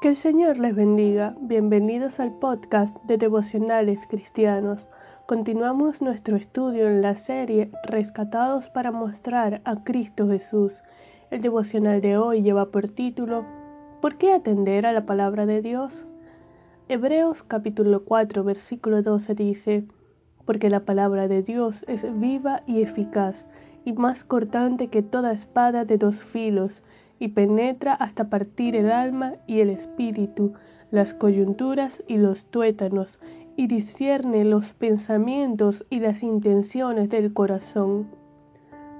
Que el Señor les bendiga. Bienvenidos al podcast de devocionales cristianos. Continuamos nuestro estudio en la serie Rescatados para mostrar a Cristo Jesús. El devocional de hoy lleva por título ¿Por qué atender a la palabra de Dios? Hebreos capítulo 4 versículo 12 dice Porque la palabra de Dios es viva y eficaz y más cortante que toda espada de dos filos y penetra hasta partir el alma y el espíritu, las coyunturas y los tuétanos, y discierne los pensamientos y las intenciones del corazón.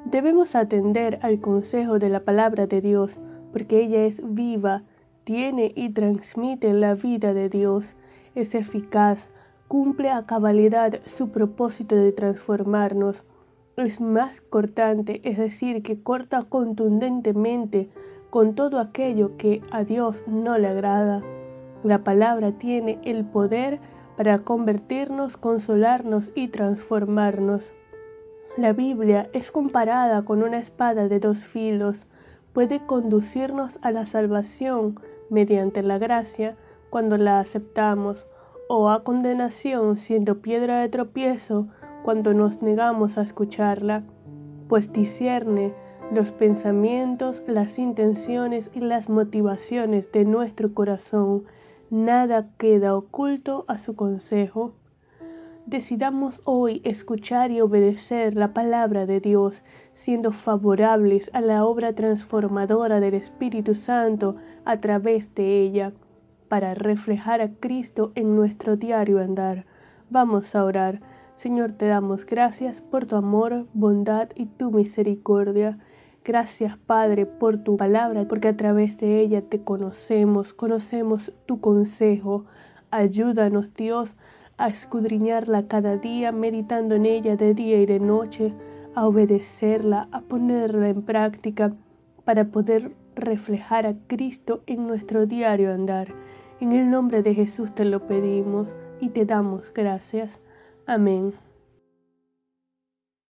Debemos atender al consejo de la palabra de Dios, porque ella es viva, tiene y transmite la vida de Dios, es eficaz, cumple a cabalidad su propósito de transformarnos, es más cortante, es decir, que corta contundentemente con todo aquello que a Dios no le agrada. La palabra tiene el poder para convertirnos, consolarnos y transformarnos. La Biblia es comparada con una espada de dos filos. Puede conducirnos a la salvación mediante la gracia cuando la aceptamos, o a condenación siendo piedra de tropiezo cuando nos negamos a escucharla, pues discierne los pensamientos, las intenciones y las motivaciones de nuestro corazón. Nada queda oculto a su consejo. Decidamos hoy escuchar y obedecer la palabra de Dios, siendo favorables a la obra transformadora del Espíritu Santo a través de ella, para reflejar a Cristo en nuestro diario andar. Vamos a orar. Señor, te damos gracias por tu amor, bondad y tu misericordia. Gracias, Padre, por tu palabra, porque a través de ella te conocemos, conocemos tu consejo. Ayúdanos, Dios, a escudriñarla cada día, meditando en ella de día y de noche, a obedecerla, a ponerla en práctica, para poder reflejar a Cristo en nuestro diario andar. En el nombre de Jesús te lo pedimos y te damos gracias. I mean,